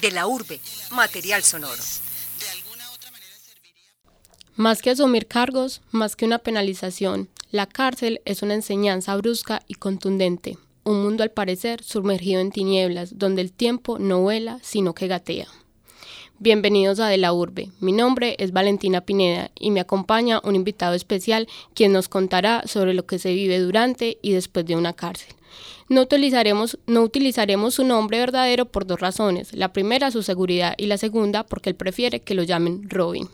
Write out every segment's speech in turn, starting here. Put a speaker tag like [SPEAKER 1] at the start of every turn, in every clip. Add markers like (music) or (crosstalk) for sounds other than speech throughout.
[SPEAKER 1] De la urbe, material sonoro.
[SPEAKER 2] Más que asumir cargos, más que una penalización, la cárcel es una enseñanza brusca y contundente, un mundo al parecer sumergido en tinieblas, donde el tiempo no vuela, sino que gatea. Bienvenidos a De la Urbe. Mi nombre es Valentina Pineda y me acompaña un invitado especial quien nos contará sobre lo que se vive durante y después de una cárcel. No utilizaremos, su nombre verdadero por dos razones. La primera, su seguridad, y la segunda, porque él prefiere que lo llamen Robin.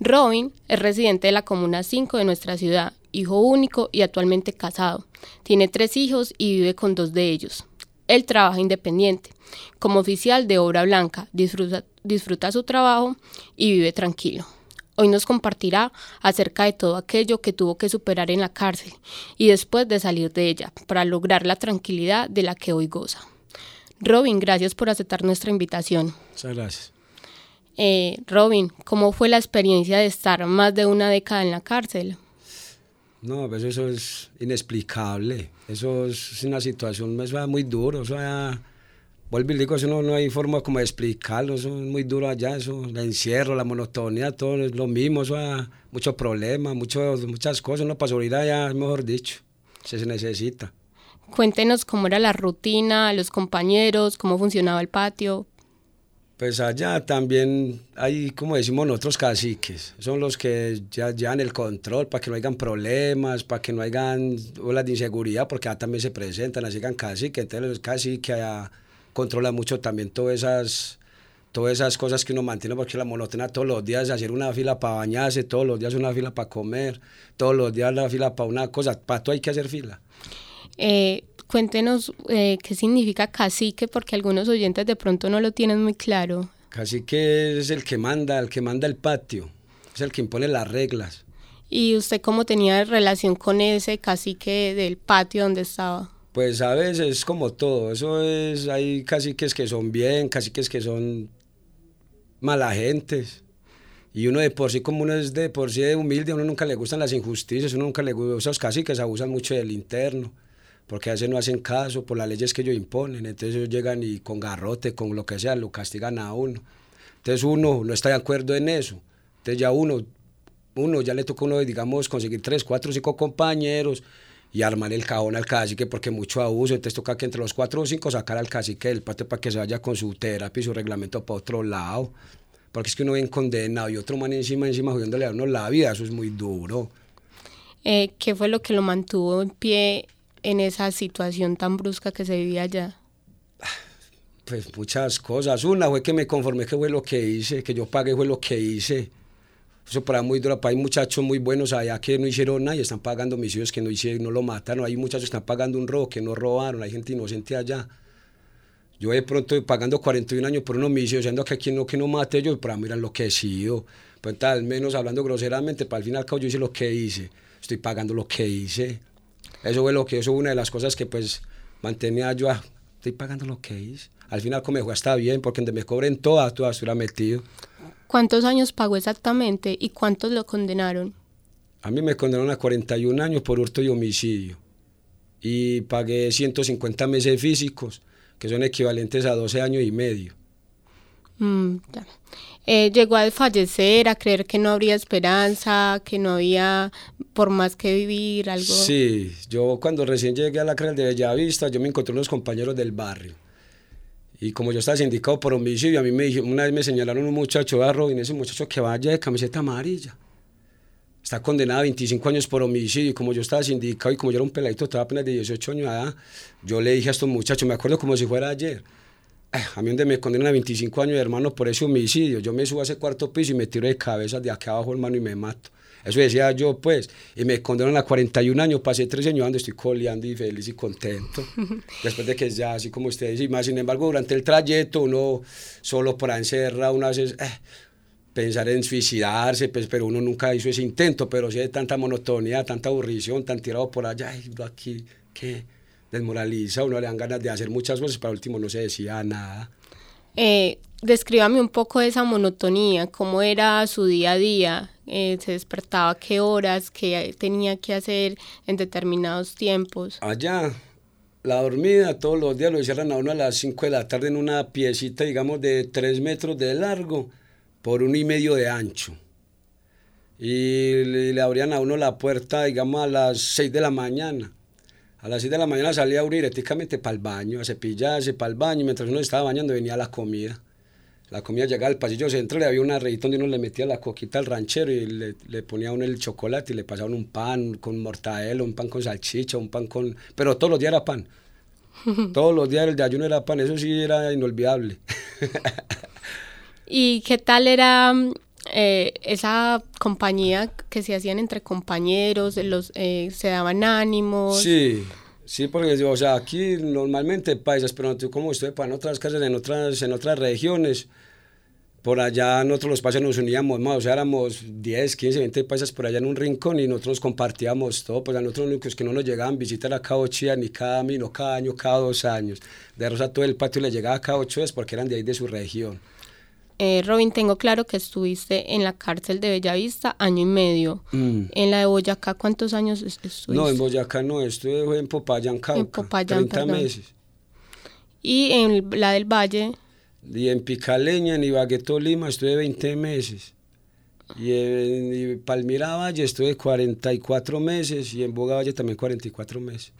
[SPEAKER 2] Robin es residente de la Comuna 5 de nuestra ciudad, hijo único y actualmente casado. Tiene tres hijos y vive con dos de ellos. Él trabaja independiente, como oficial de obra blanca, disfruta, disfruta su trabajo y vive tranquilo. Hoy nos compartirá acerca de todo aquello que tuvo que superar en la cárcel y después de salir de ella para lograr la tranquilidad de la que hoy goza. Robin, gracias por aceptar nuestra invitación.
[SPEAKER 3] Muchas gracias.
[SPEAKER 2] Eh, Robin, ¿cómo fue la experiencia de estar más de una década en la cárcel?
[SPEAKER 3] No, pues eso es inexplicable. Eso es una situación muy dura. O sea, vuelvo y digo, eso no, no, hay forma como de explicarlo. Eso es muy duro allá. Eso, el encierro, la monotonía, todo es lo mismo. O sea, muchos problemas, mucho, muchas cosas. No, para seguridad ya, mejor dicho, se necesita.
[SPEAKER 2] Cuéntenos cómo era la rutina, los compañeros, cómo funcionaba el patio.
[SPEAKER 3] Pues allá también hay, como decimos nosotros, caciques. Son los que ya llevan el control para que no hayan problemas, para que no hayan olas de inseguridad, porque allá también se presentan, así que caciques. Entonces los caciques allá controlan mucho también todas esas, todas esas cosas que uno mantiene, porque la monotonía todos los días, hacer una fila para bañarse, todos los días una fila para comer, todos los días la fila para una cosa, para todo hay que hacer fila.
[SPEAKER 2] Eh, Cuéntenos eh, qué significa cacique, porque algunos oyentes de pronto no lo tienen muy claro.
[SPEAKER 3] Cacique es el que manda, el que manda el patio, es el que impone las reglas.
[SPEAKER 2] ¿Y usted cómo tenía relación con ese cacique del patio donde estaba?
[SPEAKER 3] Pues a veces es como todo, eso es, hay caciques que son bien, caciques que son mala gentes. Y uno de por sí, como uno es de por sí humilde, a uno nunca le gustan las injusticias, uno nunca le gusta, esos caciques abusan mucho del interno porque a veces no hacen caso por las leyes que ellos imponen, entonces ellos llegan y con garrote, con lo que sea, lo castigan a uno. Entonces uno no está de acuerdo en eso, entonces ya uno, uno ya le toca uno, digamos, conseguir tres, cuatro, cinco compañeros y armar el cajón al cacique porque mucho abuso, entonces toca que entre los cuatro o cinco sacar al cacique del patio para que se vaya con su terapia y su reglamento para otro lado, porque es que uno viene condenado y otro man encima, encima jodiéndole a uno la vida, eso es muy duro.
[SPEAKER 2] Eh, ¿Qué fue lo que lo mantuvo en pie en esa situación tan brusca que se vivía allá?
[SPEAKER 3] Pues muchas cosas. Una fue que me conformé que fue lo que hice, que yo pagué fue lo que hice. Eso para muy duro, hay muchachos muy buenos allá que no hicieron nada y están pagando misiles que no hicieron, no lo mataron. Hay muchachos que están pagando un robo que no robaron, hay gente inocente allá. Yo de pronto pagando 41 años por un homicidio, diciendo que aquí no, que no mate yo, para mí era enloquecido. Pues tal menos hablando groseramente, para el final yo hice lo que hice. Estoy pagando lo que hice. Eso fue lo que, eso una de las cosas que pues mantenía yo, ah, estoy pagando lo que hice. Al final como me fue hasta bien, porque donde me cobren todas, todas estuviera metido.
[SPEAKER 2] ¿Cuántos años pagó exactamente y cuántos lo condenaron?
[SPEAKER 3] A mí me condenaron a 41 años por hurto y homicidio. Y pagué 150 meses físicos, que son equivalentes a 12 años y medio.
[SPEAKER 2] Mm, eh, llegó a fallecer, a creer que no habría esperanza, que no había por más que vivir, algo.
[SPEAKER 3] Sí, yo cuando recién llegué a la cárcel de Bellavista, yo me encontré unos compañeros del barrio. Y como yo estaba sindicado por homicidio, a mí me una vez me señalaron un muchacho, a Robin, ese muchacho que vaya de camiseta amarilla. Está condenado a 25 años por homicidio y como yo estaba sindicado y como yo era un peladito, estaba apenas de 18 años yo le dije a estos muchachos, me acuerdo como si fuera ayer, a mí donde me condenan a 25 años, hermano, por ese homicidio, yo me subo a ese cuarto piso y me tiro de cabeza de aquí abajo, hermano, y me mato. Eso decía yo, pues, y me condenan a 41 años, pasé tres años donde estoy coleando y feliz y contento. (laughs) Después de que ya, así como ustedes, y más, sin embargo, durante el trayecto, uno solo por encerrar, uno hace eh, pensar en suicidarse, pues, pero uno nunca hizo ese intento, pero sí hay tanta monotonía, tanta aburrición, tan tirado por allá, y aquí, ¿qué? Desmoraliza, uno le dan ganas de hacer muchas cosas, pero último no se decía nada.
[SPEAKER 2] Eh, descríbame un poco de esa monotonía, cómo era su día a día, eh, se despertaba, qué horas, qué tenía que hacer en determinados tiempos.
[SPEAKER 3] Allá, la dormida todos los días lo hicieron a uno a las 5 de la tarde en una piecita, digamos, de 3 metros de largo por uno y medio de ancho. Y le, le abrían a uno la puerta, digamos, a las 6 de la mañana. A las 6 de la mañana salía uno directamente para el baño, a cepillarse para el baño, y mientras uno estaba bañando venía la comida. La comida llegaba al pasillo central y había una rejita donde uno le metía la coquita al ranchero y le, le ponía uno el chocolate y le pasaban un pan con mortadela, un pan con salchicha, un pan con... Pero todos los días era pan. (laughs) todos los días el de ayuno era pan, eso sí era inolvidable.
[SPEAKER 2] ¿Y qué tal era eh, esa compañía que se hacían entre compañeros, los, eh, se daban ánimos?
[SPEAKER 3] Sí, sí, porque o sea, aquí normalmente paisas, pero tú como usted para otras casas en otras, en otras regiones, por allá nosotros los paisas nos uníamos más, o sea, éramos 10, 15, 20 paisas por allá en un rincón y nosotros compartíamos todo, pues a nosotros únicos que no nos llegaban visitar a cada ocho ni cada no cada año, cada dos años. De Rosa todo el patio le llegaba cada ocho días porque eran de ahí de su región.
[SPEAKER 2] Eh, Robin, tengo claro que estuviste en la cárcel de Bellavista año y medio.
[SPEAKER 3] Mm.
[SPEAKER 2] En la de Boyacá, ¿cuántos años es- estuviste?
[SPEAKER 3] No, en Boyacá no, estuve en Popayán, Cauca,
[SPEAKER 2] Popayán,
[SPEAKER 3] 30
[SPEAKER 2] perdón.
[SPEAKER 3] meses.
[SPEAKER 2] Y en la del Valle,
[SPEAKER 3] Y en Picaleña, en Ibagué, Tolima, estuve 20 meses. Y en Palmira Valle estuve 44 meses y en Boga Valle también 44 meses.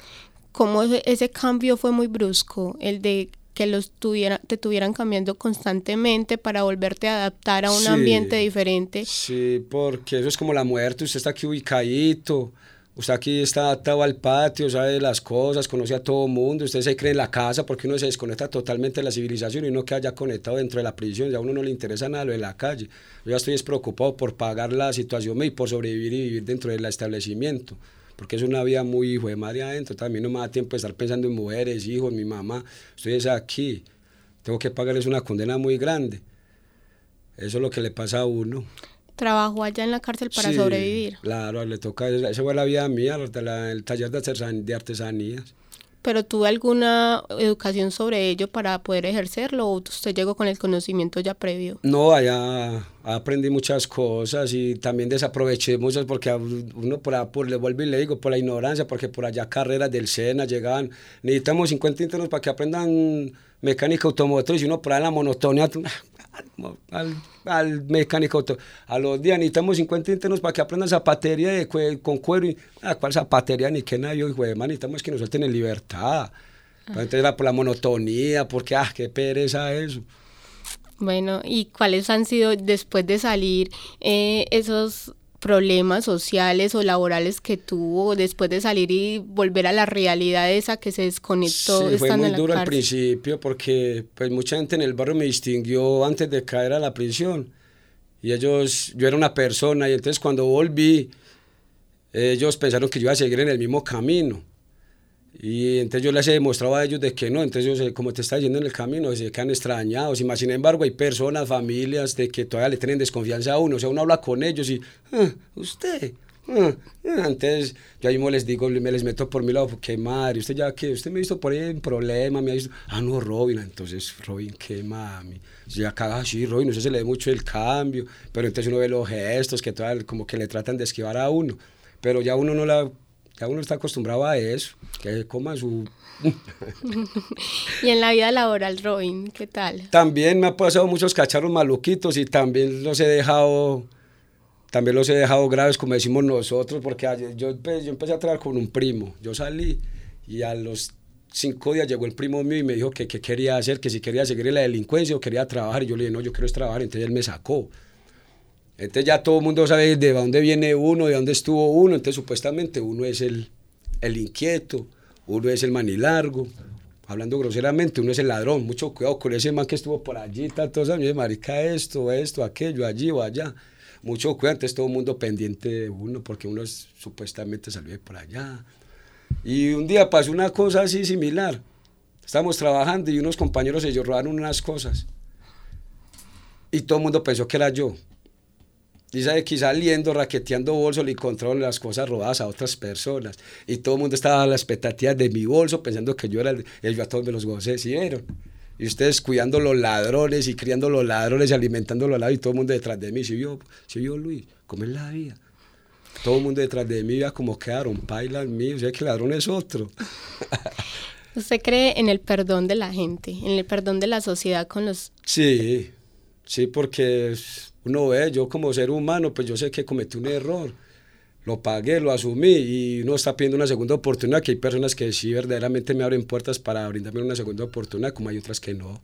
[SPEAKER 2] ¿cómo ese, ese cambio fue muy brusco? El de que los tuviera, te tuvieran cambiando constantemente para volverte a adaptar a un
[SPEAKER 3] Sí.
[SPEAKER 2] ambiente diferente.
[SPEAKER 3] Sí, porque eso es como la muerte, usted está aquí ubicadito, usted aquí está atado al patio, sabe las cosas, conoce a todo mundo, usted se cree en la casa porque uno se desconecta totalmente de la civilización y uno queda ya conectado dentro de la prisión, ya a uno no le interesa nada lo de la calle. Yo ya estoy despreocupado por pagar la situación y por sobrevivir y vivir dentro del establecimiento. Porque es una vida muy hijo de madre adentro. También no me da tiempo de estar pensando en mujeres, hijos, mi mamá. Estoy es aquí. Tengo que pagarles una condena muy grande. Eso es lo que le pasa a uno.
[SPEAKER 2] Trabajó allá en la cárcel para
[SPEAKER 3] Sí,
[SPEAKER 2] sobrevivir.
[SPEAKER 3] Claro, le toca, esa fue la vida mía, la- el taller de artesanías.
[SPEAKER 2] ¿Pero tuvo alguna educación sobre ello para poder ejercerlo o usted llegó con el conocimiento ya previo?
[SPEAKER 3] No, allá aprendí muchas cosas y también desaproveché muchas porque uno por, por le vuelvo y le digo, por la ignorancia, porque por allá carreras del SENA llegaban, necesitamos 50 internos para que aprendan mecánica automotriz y uno por en la monotonía, al, al, mecánico a los días necesitamos 50 internos para que aprendan zapatería de cue- con cuero y, ah, ¿cuál zapatería? Ni qué nada, yo, hijo de man, necesitamos que nos suelten en libertad. Entonces era por la monotonía, porque, ah, qué pereza eso.
[SPEAKER 2] Bueno, ¿y cuáles han sido después de salir eh, esos problemas sociales o laborales que tuvo después de salir y volver a la realidad esa que se desconectó
[SPEAKER 3] Sí, fue muy
[SPEAKER 2] en la
[SPEAKER 3] duro al principio porque pues mucha gente en el barrio me distinguió antes de caer a la prisión. Y ellos, yo era una persona y entonces cuando volví ellos pensaron que yo iba a seguir en el mismo camino y entonces yo les he demostrado a ellos de que no, entonces ellos, eh, como te está diciendo en el camino, se quedan extrañados y más sin embargo hay personas, familias de que todavía le tienen desconfianza a uno, o sea, uno habla con ellos y, "Ah, usted, ah, ah". entonces yo ahí mismo les digo, me les meto por mi lado, qué madre, usted ya que, usted me ha visto por ahí en problema, me ha visto, ah no, Robin, entonces Robin, qué mami, ya caga así, Robin, no sé, se le ve mucho el cambio, pero entonces uno ve los gestos que todavía como que le tratan de esquivar a uno, pero ya uno no la, ya uno está acostumbrado a eso, que coma su... (laughs)
[SPEAKER 2] Y en la vida laboral, Robin, ¿qué tal?
[SPEAKER 3] También me ha pasado muchos cacharros maluquitos y también los he dejado, también los he dejado graves, como decimos nosotros, porque ayer- yo, empe- yo empecé a trabajar con un primo, yo salí y a los cinco días llegó el primo mío y me dijo que qué quería hacer, que si quería seguir en la delincuencia o quería trabajar, y yo le dije, no, yo quiero es trabajar, entonces él me sacó. Entonces ya todo el mundo sabe de dónde viene uno, de dónde estuvo uno, entonces supuestamente uno es el, el inquieto, uno es el manilargo, hablando groseramente, uno es el ladrón, mucho cuidado con ese man que estuvo por allí, tantos años, marica esto, esto, aquello, allí o allá, mucho cuidado, entonces todo el mundo pendiente de uno, porque uno es, supuestamente salió de por allá. Y un día pasó una cosa así similar, estábamos trabajando y unos compañeros ellos robaron unas cosas, y todo el mundo pensó que era yo. Sabe que saliendo, raqueteando bolso, le encontraron las cosas robadas a otras personas. Y todo el mundo estaba a la expectativa de mi bolso, pensando que yo era el. y yo a todos me los gocé, ¿sí vieron? Y ustedes cuidando los ladrones y criando los ladrones y alimentando los ladrones y todo el mundo detrás de mí. ¿Sí vio, sí vio Luis? ¿Cómo es la vida? Todo el mundo detrás de mí, ya como quedaron, pailas míos, o sea que el ladrón es otro. (laughs)
[SPEAKER 2] ¿Usted cree en el perdón de la gente, en el perdón de la sociedad con los...
[SPEAKER 3] Sí, sí, porque uno ve, yo como ser humano, pues yo sé que cometí un error, lo pagué, lo asumí y uno está pidiendo una segunda oportunidad, que hay personas que sí verdaderamente me abren puertas para brindarme una segunda oportunidad, como hay otras que no.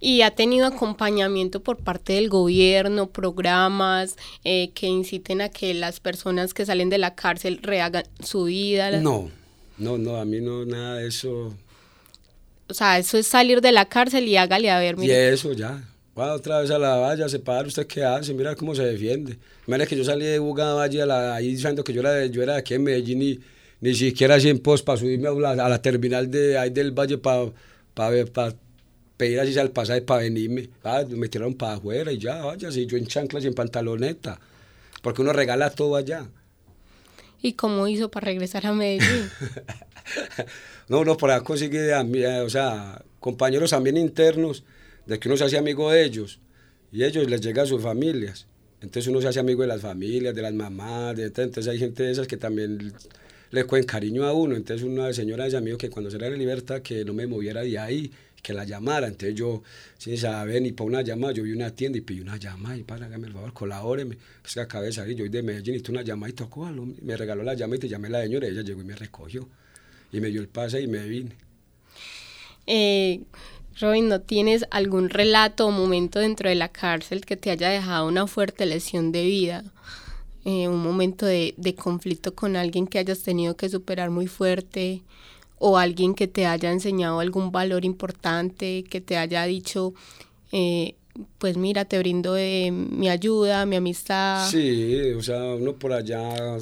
[SPEAKER 2] ¿Y ha tenido acompañamiento por parte del gobierno, programas eh, que inciten a que las personas que salen de la cárcel rehagan su vida?
[SPEAKER 3] No, no, no, a mí no, nada de eso.
[SPEAKER 2] O sea, eso es salir de la cárcel y hágale a ver,
[SPEAKER 3] mire. Y eso ya. Va otra vez a la valla, se para, usted qué hace, mira cómo se defiende. Mira que yo salí de Buga Valle ahí diciendo que yo era, yo era de aquí en Medellín y ni siquiera 100 post para subirme a la, a la, terminal de ahí del Valle para pa, pa, pedir así al pasaje para venirme. Ah, me tiraron para afuera y ya, vaya, si yo en chanclas y en pantaloneta. Porque uno regala todo allá.
[SPEAKER 2] ¿Y cómo hizo para regresar a Medellín? (laughs)
[SPEAKER 3] no, uno por ahí consigue, eh, o sea, compañeros también internos, de que uno se hace amigo de ellos, y ellos les llega a sus familias. Entonces uno se hace amigo de las familias, de las mamás, de, entonces hay gente de esas que también le cogen cariño a uno. Entonces una señora de amigo que cuando se le da libertad que no me moviera de ahí, que la llamara. Entonces yo, sin saber ni para una llamada, yo vi una tienda y pedí una llamada y para, hágame el favor, colabóreme. Pues que acabé de salir, yo de Medellín y tú una llamada y tocó, me regaló la llamada y te llamé la señora y ella llegó y me recogió. Y me dio el pase y me vine.
[SPEAKER 2] Eh, Robin, ¿no tienes algún relato o momento dentro de la cárcel que te haya dejado una fuerte lesión de vida? Eh, un momento de, conflicto con alguien que hayas tenido que superar muy fuerte, o alguien que te haya enseñado algún valor importante, que te haya dicho, eh, pues mira, te brindo eh, mi ayuda, mi amistad.
[SPEAKER 3] Sí, o sea, uno por allá,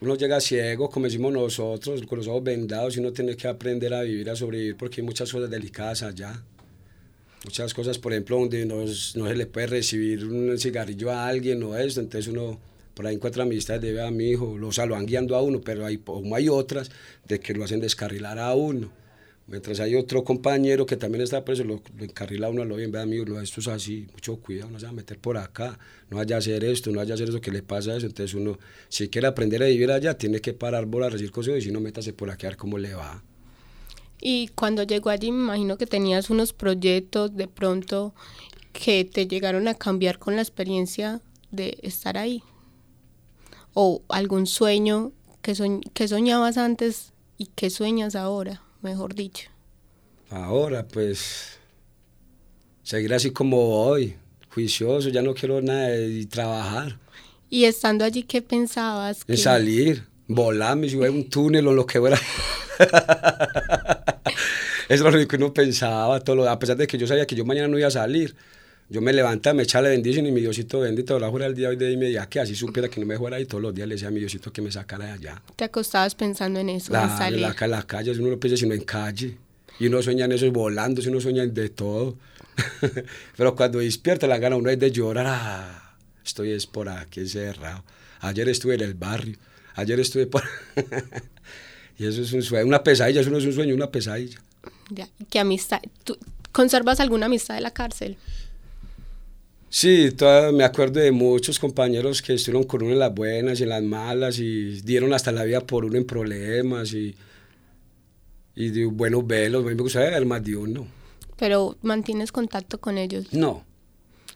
[SPEAKER 3] uno llega ciego, como decimos nosotros, con los ojos vendados, y uno tiene que aprender a vivir, a sobrevivir, porque hay muchas cosas delicadas allá. Muchas cosas, por ejemplo, donde no, se le puede recibir un cigarrillo a alguien o eso, entonces uno por ahí encuentra amistades de a mi hijo, o sea, lo van guiando a uno, pero hay, hay otras de que lo hacen descarrilar a uno. Mientras hay otro compañero que también está preso, lo, encarrila a uno, lo bien, ve amigo, no, esto es así, mucho cuidado, no se va a meter por acá, no vaya a hacer esto, no vaya a hacer eso que le pasa eso. Entonces uno, si quiere aprender a vivir allá, tiene que parar bola, recibir consejos y si no, métase por aquí a ver cómo le va.
[SPEAKER 2] Y cuando llegó allí, me imagino que tenías unos proyectos de pronto que te llegaron a cambiar con la experiencia de estar ahí o algún sueño que, que soñabas antes y que sueñas ahora, mejor dicho.
[SPEAKER 3] Ahora, pues, seguir así como hoy, juicioso, ya no quiero nada de trabajar.
[SPEAKER 2] Y estando allí, ¿qué pensabas?
[SPEAKER 3] En salir, volarme, si hubiera un túnel o lo que fuera. (laughs) Eso es lo que uno pensaba, todo a pesar de que yo sabía que yo mañana no iba a salir yo me levantaba, me echaba la bendición y mi Diosito bendito, la jura el día de hoy de día que así supiera que no me fuera y todos los días le decía a mi Diosito que me sacara de allá.
[SPEAKER 2] ¿Te acostabas pensando en eso?
[SPEAKER 3] La, en salir? La, la, calle, uno no piensa sino en calle. Y uno sueña en eso volando, uno sueña de todo. (laughs) Pero cuando despierta la gana uno es de llorar, ah, estoy es por aquí encerrado. Ayer estuve en el barrio, ayer estuve por... (laughs) y eso es un sueño, una pesadilla, eso no es un sueño, una pesadilla.
[SPEAKER 2] Ya, ¿qué amistad? ¿Tú conservas alguna amistad de la cárcel?
[SPEAKER 3] Sí, me acuerdo de muchos compañeros que estuvieron con uno en las buenas y en las malas y dieron hasta la vida por uno en problemas y, y de buenos velos. A mí me gusta ver más de uno.
[SPEAKER 2] ¿Pero mantienes contacto con ellos?
[SPEAKER 3] No.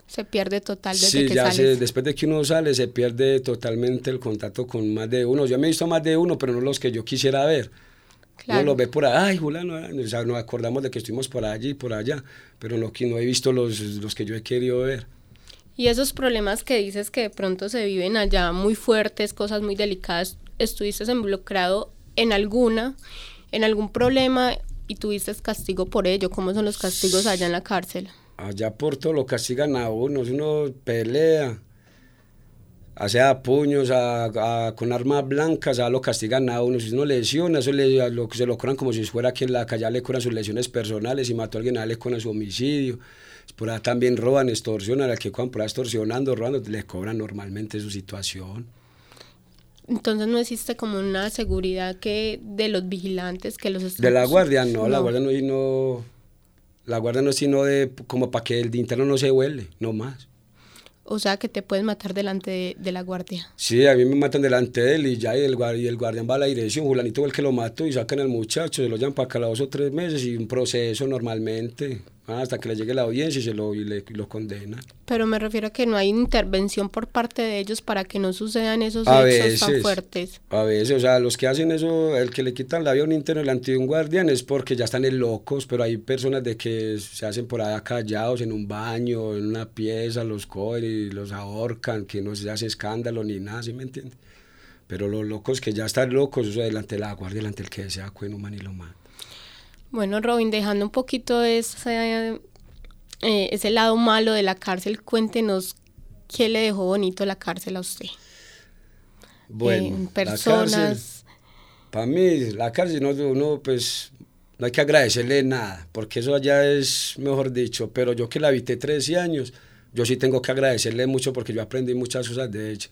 [SPEAKER 2] Se pierde total desde
[SPEAKER 3] sí,
[SPEAKER 2] que
[SPEAKER 3] ya Se, después de que uno sale se pierde totalmente el contacto con más de uno. Yo me he visto más de uno, pero no los que yo quisiera ver. Claro. Uno los ve por ahí, ay, Julano, o sea, nos acordamos de que estuvimos por allí y por allá, pero no, no he visto los, los que yo he querido ver.
[SPEAKER 2] Y esos problemas que dices que de pronto se viven allá muy fuertes, cosas muy delicadas, ¿estuviste involucrado en alguna, en algún problema y tuviste castigo por ello? ¿Cómo son los castigos allá en la cárcel?
[SPEAKER 3] Allá por todo lo castigan a uno, uno pelea, hace a puños, a, con armas blancas, a lo castigan a uno. Si uno lesiona, eso le, lo, se lo curan como si fuera aquí en la calle, le curan sus lesiones personales, y mató a alguien, a le curan su homicidio por ahí también roban, extorsionan, al que cuando por ahí extorsionando, robando, le cobran normalmente su situación.
[SPEAKER 2] Entonces no existe como una seguridad que de los vigilantes que los
[SPEAKER 3] De la guardia, no, la guardia no, no la guardia no es sino de como para que el interno no se huele, no más.
[SPEAKER 2] O sea, que te puedes matar delante de, la guardia.
[SPEAKER 3] Sí, a mí me matan delante de él y ya y el, y el guardián va a la dirección, Julanito fue el que lo mató y sacan al muchacho, se lo llevan para acá dos o tres meses y un proceso normalmente. Ah, hasta que le llegue la audiencia y se lo, y, lo condena.
[SPEAKER 2] Pero me refiero a que no hay intervención por parte de ellos para que no sucedan esos hechos tan fuertes.
[SPEAKER 3] A veces, o sea, los que hacen eso, el que le quitan la vida a un interno delante de un guardián es porque ya están en locos, pero hay personas de que se hacen por allá callados en un baño, en una pieza, los cogen y los ahorcan, que no se hace escándalo ni nada, ¿sí me entiendes? Pero los locos que ya están locos, eso delante de la guardia, delante del que sea cuen humano y lo mata.
[SPEAKER 2] Bueno, Robin, dejando un poquito ese, eh, ese lado malo de la cárcel, cuéntenos qué le dejó bonito la cárcel a usted.
[SPEAKER 3] Bueno, personas. Para mí, la cárcel, no, uno, pues, no hay que agradecerle nada, porque eso allá es, mejor dicho, pero yo que la habité 13 años, yo sí tengo que agradecerle mucho porque yo aprendí muchas cosas de ella.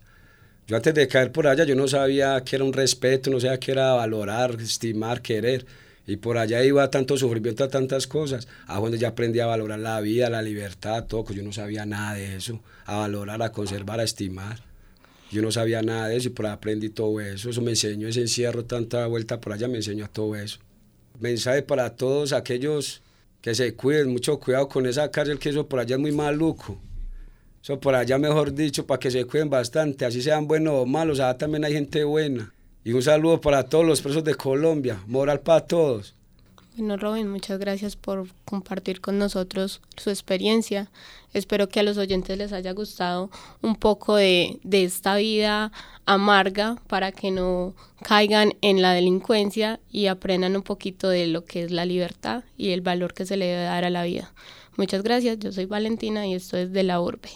[SPEAKER 3] Yo antes de caer por allá, yo no sabía qué era un respeto, no sabía qué era valorar, estimar, querer. Y por allá iba tanto sufrimiento a tantas cosas, a donde ya aprendí a valorar la vida, la libertad, todo, que yo no sabía nada de eso, a valorar, a conservar, a estimar. Yo no sabía nada de eso y por ahí aprendí todo eso. Eso me enseñó ese encierro, tanta vuelta por allá, me enseñó todo eso. Mensaje para todos aquellos que se cuiden, mucho cuidado con esa cárcel, que eso por allá es muy maluco. Eso por allá, mejor dicho, para que se cuiden bastante, así sean buenos o malos, allá también hay gente buena. Y un saludo para todos los presos de Colombia. Moral para todos.
[SPEAKER 2] Bueno, Robin, muchas gracias por compartir con nosotros su experiencia. Espero que a los oyentes les haya gustado un poco de, de, esta vida amarga para que no caigan en la delincuencia y aprendan un poquito de lo que es la libertad y el valor que se le debe dar a la vida. Muchas gracias, yo soy Valentina y esto es de la Urbe.